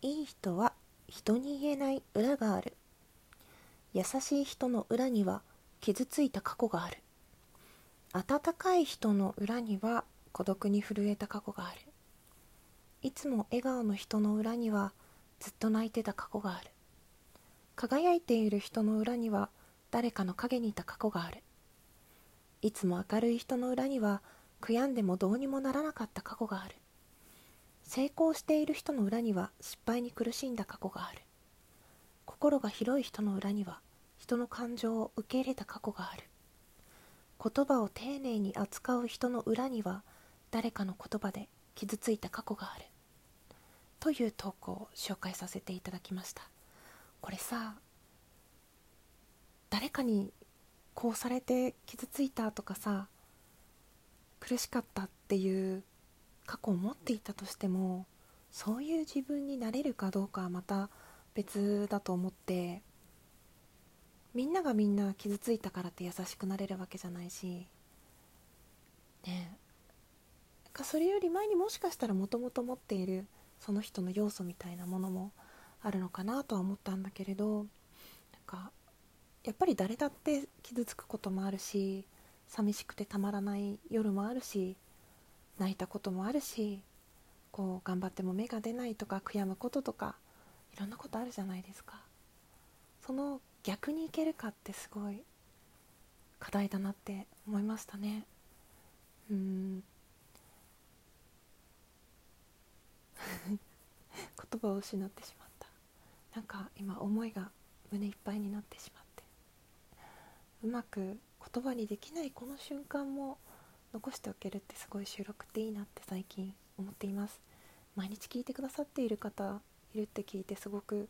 いい人は人に言えない裏がある。優しい人の裏には傷ついた過去がある。温かい人の裏には孤独に震えた過去がある。いつも笑顔の人の裏にはずっと泣いてた過去がある。輝いている人の裏には誰かの陰にいた過去がある。いつも明るい人の裏には悔やんでもどうにもならなかった過去がある。成功している人の裏には失敗に苦しんだ過去がある。心が広い人の裏には人の感情を受け入れた過去がある。言葉を丁寧に扱う人の裏には誰かの言葉で傷ついた過去がある。という投稿を紹介させていただきました。これさ誰かにこうされて傷ついたとかさ苦しかったっていう過去を持っていたとしてもそういう自分になれるかどうかはまた別だと思ってみんながみんな傷ついたからって優しくなれるわけじゃないしね。かそれより前にもしかしたらもともと持っているその人の要素みたいなものもあるのかなとは思ったんだけれどなんかやっぱり誰だって傷つくこともあるし寂しくてたまらない夜もあるし泣いたこともあるしこう頑張っても芽が出ないとか悔やむこととかいろんなことあるじゃないですか。その逆にいけるかってすごい課題だなって思いましたね。うん。言葉を失ってしまった。なんか今思いが胸いっぱいになってしまって。うまく言葉にできないこの瞬間も残しておけるってすごい収録っていいなって最近思っています。毎日聞いてくださっている方いるって聞いてすごく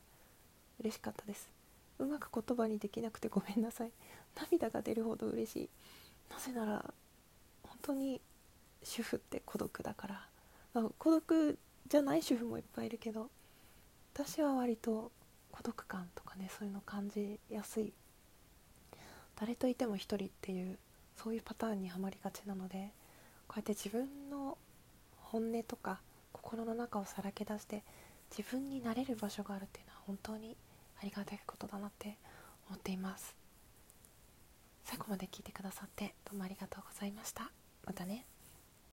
嬉しかったです。うまく言葉にできなくてごめんなさい。涙が出るほど嬉しい。なぜなら本当に主婦って孤独だから、まあ、孤独じゃない主婦もいっぱいいるけど私は割と孤独感とかねそういうの感じやすい。誰といても一人っていうそういうパターンにはまりがちなのでこうやって自分の本音とか心の中をさらけ出して自分になれる場所があるっていうのは本当にありがたいことだなって思っています。最後まで聞いてくださってどうもありがとうございました。またね。